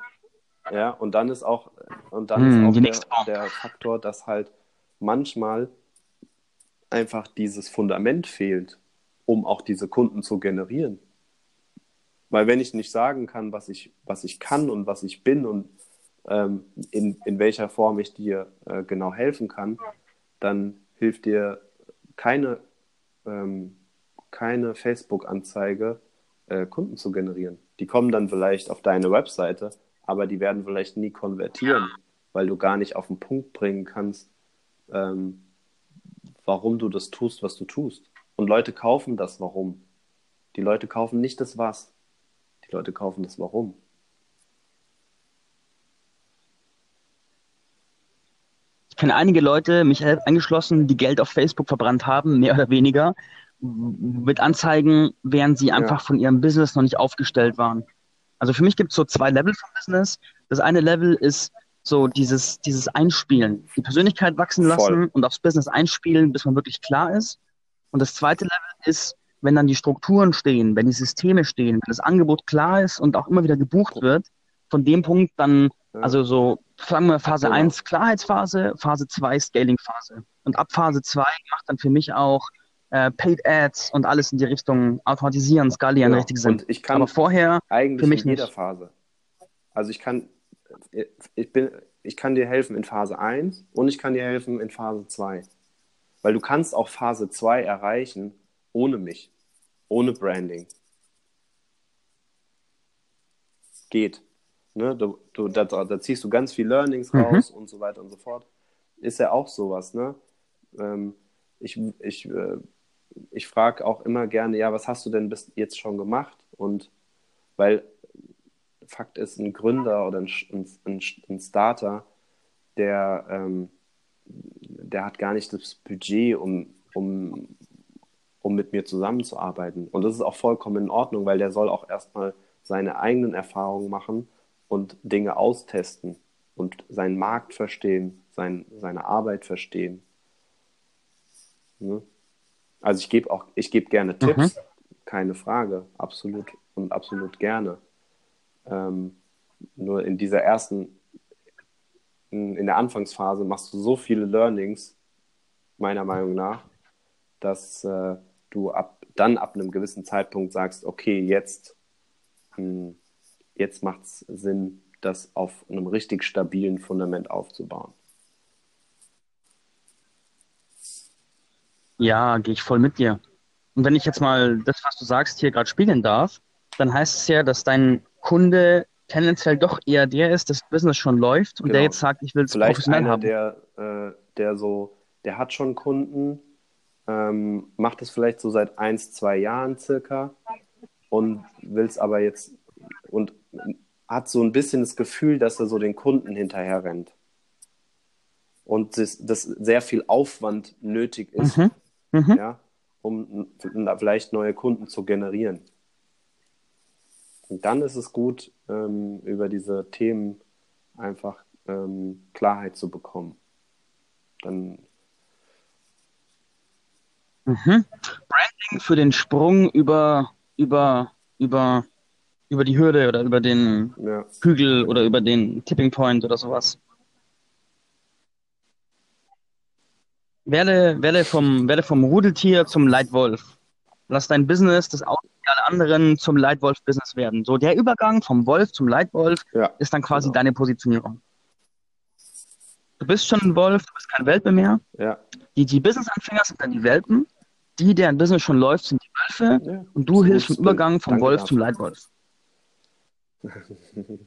ja, und dann ist auch, und dann hm, ist auch der, der Faktor, dass halt manchmal einfach dieses Fundament fehlt. um auch diese Kunden zu generieren. Weil wenn ich nicht sagen kann, was ich, was ich kann und was ich bin und ähm, in, in welcher Form ich dir äh, genau helfen kann, dann hilft dir keine, ähm, keine Facebook-Anzeige, äh, Kunden zu generieren. Die kommen dann vielleicht auf deine Webseite, aber die werden vielleicht nie konvertieren, weil du gar nicht auf den Punkt bringen kannst, ähm, warum du das tust, was du tust. Und Leute kaufen das Warum. Die Leute kaufen nicht das Was. Die Leute kaufen das Warum. Ich kenne einige Leute, mich eingeschlossen, die Geld auf Facebook verbrannt haben, mehr oder weniger, mit Anzeigen, während sie einfach ja. von ihrem Business noch nicht aufgestellt waren. Also für mich gibt es so zwei Level von Business. Das eine Level ist so dieses, dieses Einspielen, die Persönlichkeit wachsen lassen Voll. und aufs Business einspielen, bis man wirklich klar ist. Und das zweite Level ist, wenn dann die Strukturen stehen, wenn die Systeme stehen, wenn das Angebot klar ist und auch immer wieder gebucht wird, von dem Punkt dann, ja. also so, sagen wir Phase genau. 1 Klarheitsphase, Phase 2 Scaling-Phase. Und ab Phase 2 macht dann für mich auch äh, Paid Ads und alles in die Richtung automatisieren, skalieren genau. richtig Sinn. Und ich kann Aber vorher eigentlich für mich in jeder nicht. Phase. Also ich kann, ich bin, ich kann dir helfen in Phase 1 und ich kann dir helfen in Phase 2. Weil du kannst auch Phase 2 erreichen ohne mich, ohne Branding. Geht. Ne? Du, du, da, da ziehst du ganz viel Learnings mhm. raus und so weiter und so fort. Ist ja auch sowas. Ne? Ähm, ich ich, äh, ich frage auch immer gerne, ja, was hast du denn bis jetzt schon gemacht? Und weil Fakt ist, ein Gründer oder ein, ein, ein Starter, der ähm, der hat gar nicht das Budget, um, um, um mit mir zusammenzuarbeiten. Und das ist auch vollkommen in Ordnung, weil der soll auch erstmal seine eigenen Erfahrungen machen und Dinge austesten und seinen Markt verstehen, sein, seine Arbeit verstehen. Ne? Also ich gebe auch, ich gebe gerne mhm. Tipps, keine Frage, absolut und absolut gerne. Ähm, nur in dieser ersten in der Anfangsphase machst du so viele Learnings, meiner Meinung nach, dass äh, du ab, dann ab einem gewissen Zeitpunkt sagst, okay, jetzt, hm, jetzt macht es Sinn, das auf einem richtig stabilen Fundament aufzubauen. Ja, gehe ich voll mit dir. Und wenn ich jetzt mal das, was du sagst, hier gerade spiegeln darf, dann heißt es ja, dass dein Kunde tendenziell doch eher der ist, das Business schon läuft und genau. der jetzt sagt, ich will es professionell einer, haben. Der, äh, der so, der hat schon Kunden, ähm, macht es vielleicht so seit eins, zwei Jahren circa und will es aber jetzt und hat so ein bisschen das Gefühl, dass er so den Kunden hinterher rennt. Und das, das sehr viel Aufwand nötig ist, mhm. Mhm. Ja, um vielleicht neue Kunden zu generieren. Und dann ist es gut, ähm, über diese Themen einfach ähm, Klarheit zu bekommen. Dann mhm. Branding für den Sprung über, über, über, über die Hürde oder über den ja. Hügel oder über den Tipping Point oder sowas. Werde, werde, vom, werde vom Rudeltier zum Leitwolf. Lass dein Business, das Auto alle anderen zum Leitwolf-Business werden. So der Übergang vom Wolf zum Leitwolf ja, ist dann quasi genau. deine Positionierung. Du bist schon ein Wolf, du bist kein Welpe mehr. Ja. Die, die Business-Anfänger sind dann die Welpen. Die, deren Business schon läuft, sind die Wölfe. Ja, und du hilfst im Übergang vom Wolf dafür. zum Leitwolf.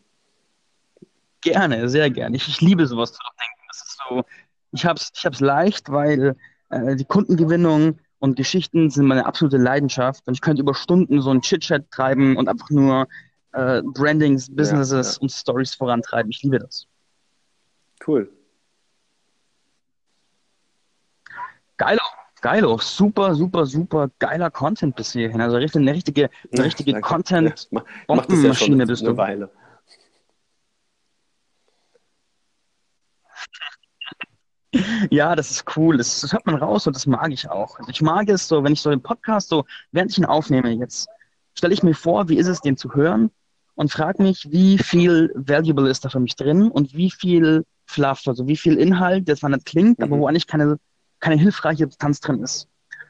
gerne, sehr gerne. Ich, ich liebe sowas zu denken. Das ist so, ich hab's, ich hab's leicht, weil äh, die Kundengewinnung, und Geschichten sind meine absolute Leidenschaft. Und ich könnte über Stunden so ein Chit-Chat treiben und einfach nur äh, Brandings, Businesses ja, ja. und Stories vorantreiben. Ich liebe das. Cool. Geilo. Geilo. Super, super, super geiler Content bis hierhin. Also eine richtige, eine richtige Content-Bombenmaschine ja, bist du. Weile. Ja, das ist cool. Das, das, hört man raus und das mag ich auch. Also ich mag es so, wenn ich so den Podcast so, während ich ihn aufnehme, jetzt stelle ich mir vor, wie ist es, den zu hören und frage mich, wie viel Valuable ist da für mich drin und wie viel Fluff, also wie viel Inhalt, der zwar nicht klingt, mhm. aber wo eigentlich keine, keine hilfreiche Substanz drin ist.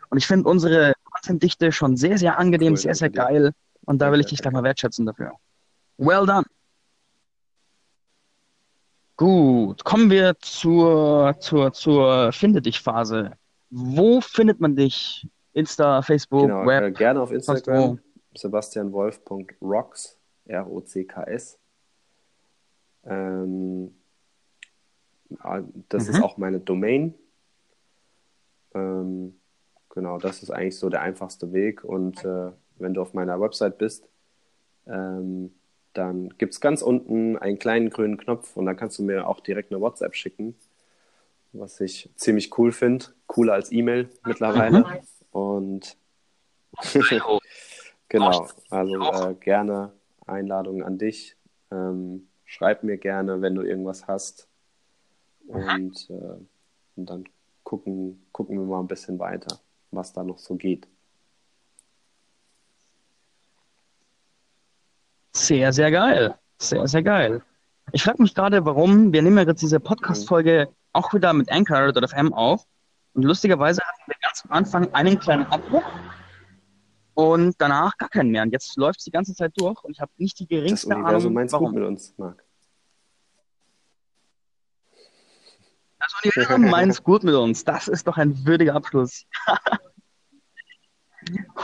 Und ich finde, unsere Contentdichte schon sehr, sehr angenehm, Cool, sehr, sehr geil. Und da will ich dich gleich mal wertschätzen dafür. Well done. Gut, kommen wir zur, zur, zur Finde dich-Phase. Wo findet man dich? Insta, Facebook, Genau, Web? äh, gerne auf? Instagram, sebastianwolf.rocks, R-O-C-K-S. Ähm, ah, das Mhm. ist auch meine Domain. Ähm, genau, das ist eigentlich so der einfachste Weg. Und äh, wenn du auf meiner Website bist, ähm, dann gibt es ganz unten einen kleinen grünen Knopf und dann kannst du mir auch direkt eine WhatsApp schicken, was ich ziemlich cool finde. Cooler als E-Mail mittlerweile. Und genau, also äh, gerne Einladungen an dich. Ähm, schreib mir gerne, wenn du irgendwas hast. Und, äh, und dann gucken, gucken wir mal ein bisschen weiter, was da noch so geht. Sehr, sehr geil. Sehr, sehr geil. Ich frage mich gerade, warum, wir nehmen ja jetzt diese Podcast-Folge auch wieder mit Anchor.fm auf. Und lustigerweise hatten wir ganz am Anfang einen kleinen Abbruch und danach gar keinen mehr. Und jetzt läuft es die ganze Zeit durch und ich habe nicht die Das geringste Universum Ahnung, meint's gut warum. mit uns, Marc. Das Universum meint es gut mit uns. Das ist doch ein würdiger Abschluss.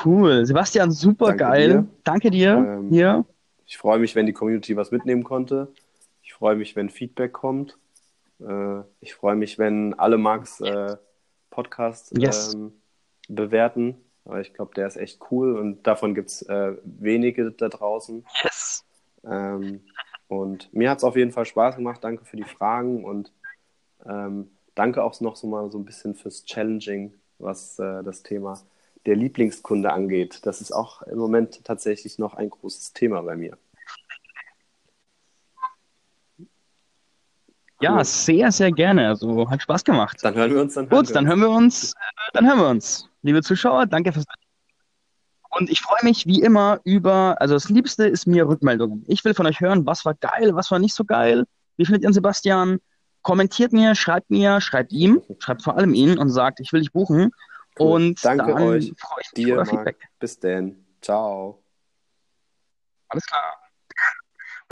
Cool. Sebastian, super Danke geil. dir. Danke dir. Ähm, Hier. Ich freue mich, wenn die Community was mitnehmen konnte. Ich freue mich, wenn Feedback kommt. Äh, ich freue mich, wenn alle Marks äh, Podcast Yes. ähm, bewerten. Aber ich glaube, der ist echt cool und davon gibt es äh, wenige da draußen. Yes. Ähm, und mir hat es auf jeden Fall Spaß gemacht. Danke für die Fragen und ähm, danke auch noch so mal so ein bisschen fürs Challenging, was äh, das Thema der Lieblingskunde angeht. Das ist auch im Moment tatsächlich noch ein großes Thema bei mir. Ja, sehr, sehr gerne. Also hat Spaß gemacht. Dann hören wir uns dann. Gut, dann hören wir uns. Dann hören wir uns. Liebe Zuschauer, danke fürs. Und ich freue mich wie immer über, also das Liebste ist mir Rückmeldungen. Ich will von euch hören, was war geil, was war nicht so geil. Wie findet ihr Sebastian? Kommentiert mir, schreibt mir, schreibt ihm, schreibt vor allem ihn und sagt, ich will dich buchen. Cool. Und Danke euch. freue ich mich Dir. Bis denn. Ciao. Alles klar.